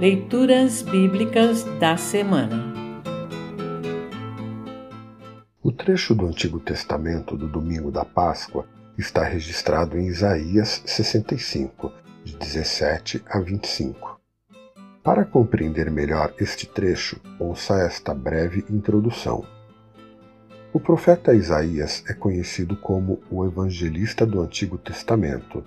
Leituras Bíblicas da Semana O trecho do Antigo Testamento do domingo da Páscoa está registrado em Isaías 65, de 17 a 25. Para compreender melhor este trecho, ouça esta breve introdução. O profeta Isaías é conhecido como o evangelista do Antigo Testamento.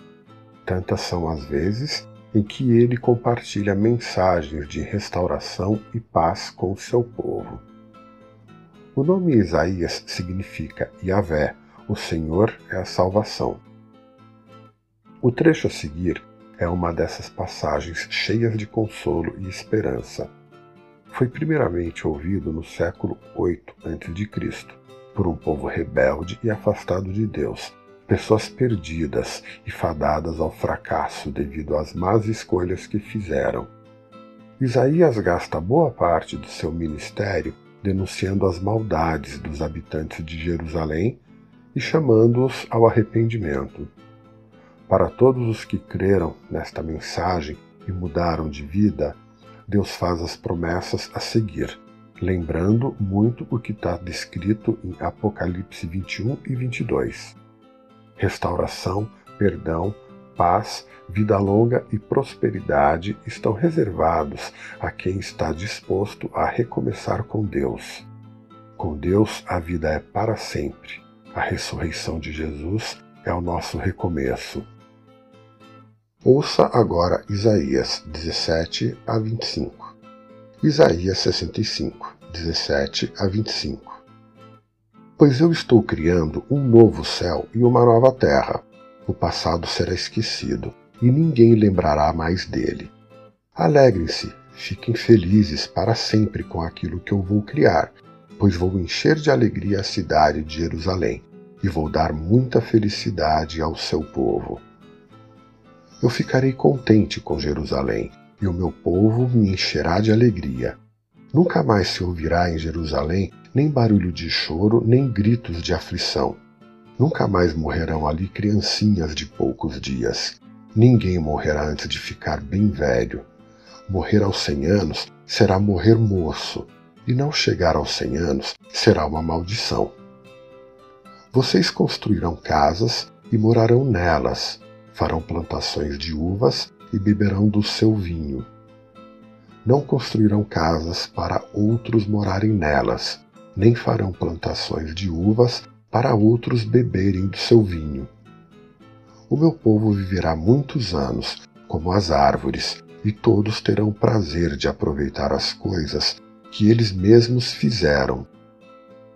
Tantas são as vezes em que ele compartilha mensagens de restauração e paz com o seu povo. O nome Isaías significa Yahvé, o Senhor é a salvação. O trecho a seguir é uma dessas passagens cheias de consolo e esperança. Foi primeiramente ouvido no século 8 a.C. por um povo rebelde e afastado de Deus, pessoas perdidas e fadadas ao fracasso devido às más escolhas que fizeram. Isaías gasta boa parte do seu ministério denunciando as maldades dos habitantes de Jerusalém e chamando-os ao arrependimento. Para todos os que creram nesta mensagem e mudaram de vida, Deus faz as promessas a seguir, lembrando muito o que está descrito em Apocalipse 21 e 22 restauração, perdão, paz, vida longa e prosperidade estão reservados a quem está disposto a recomeçar com Deus. Com Deus, a vida é para sempre. A ressurreição de Jesus é o nosso recomeço. Ouça agora Isaías 17 a 25. Isaías 65, 17 a 25 pois eu estou criando um novo céu e uma nova terra. O passado será esquecido e ninguém lembrará mais dele. Alegrem-se, fiquem felizes para sempre com aquilo que eu vou criar, pois vou encher de alegria a cidade de Jerusalém e vou dar muita felicidade ao seu povo. Eu ficarei contente com Jerusalém e o meu povo me encherá de alegria. Nunca mais se ouvirá em Jerusalém nem barulho de choro, nem gritos de aflição. Nunca mais morrerão ali criancinhas de poucos dias. Ninguém morrerá antes de ficar bem velho. Morrer aos cem anos será morrer moço, e não chegar aos cem anos será uma maldição. Vocês construirão casas e morarão nelas, farão plantações de uvas e beberão do seu vinho. Não construirão casas para outros morarem nelas, nem farão plantações de uvas para outros beberem do seu vinho. O meu povo viverá muitos anos, como as árvores, e todos terão prazer de aproveitar as coisas que eles mesmos fizeram.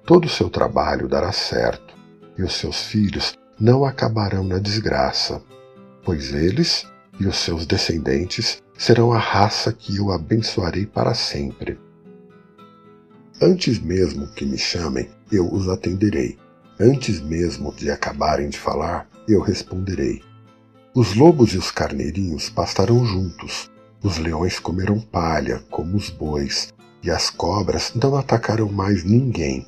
Todo o seu trabalho dará certo, e os seus filhos não acabarão na desgraça, pois eles e os seus descendentes serão a raça que eu abençoarei para sempre. Antes mesmo que me chamem, eu os atenderei. Antes mesmo de acabarem de falar, eu responderei. Os lobos e os carneirinhos pastarão juntos, os leões comerão palha, como os bois, e as cobras não atacarão mais ninguém.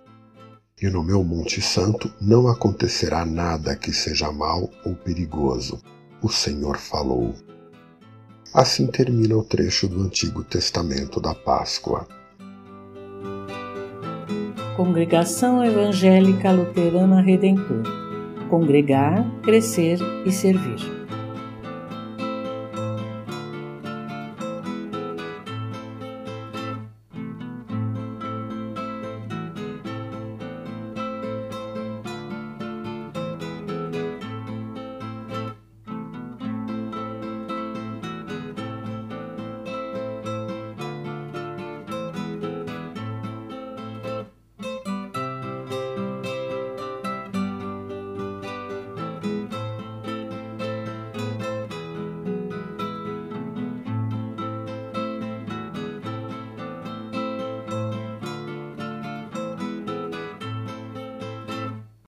E no meu Monte Santo não acontecerá nada que seja mal ou perigoso. O Senhor falou. Assim termina o trecho do Antigo Testamento da Páscoa. Congregação Evangélica Luterana Redentor Congregar, Crescer e Servir.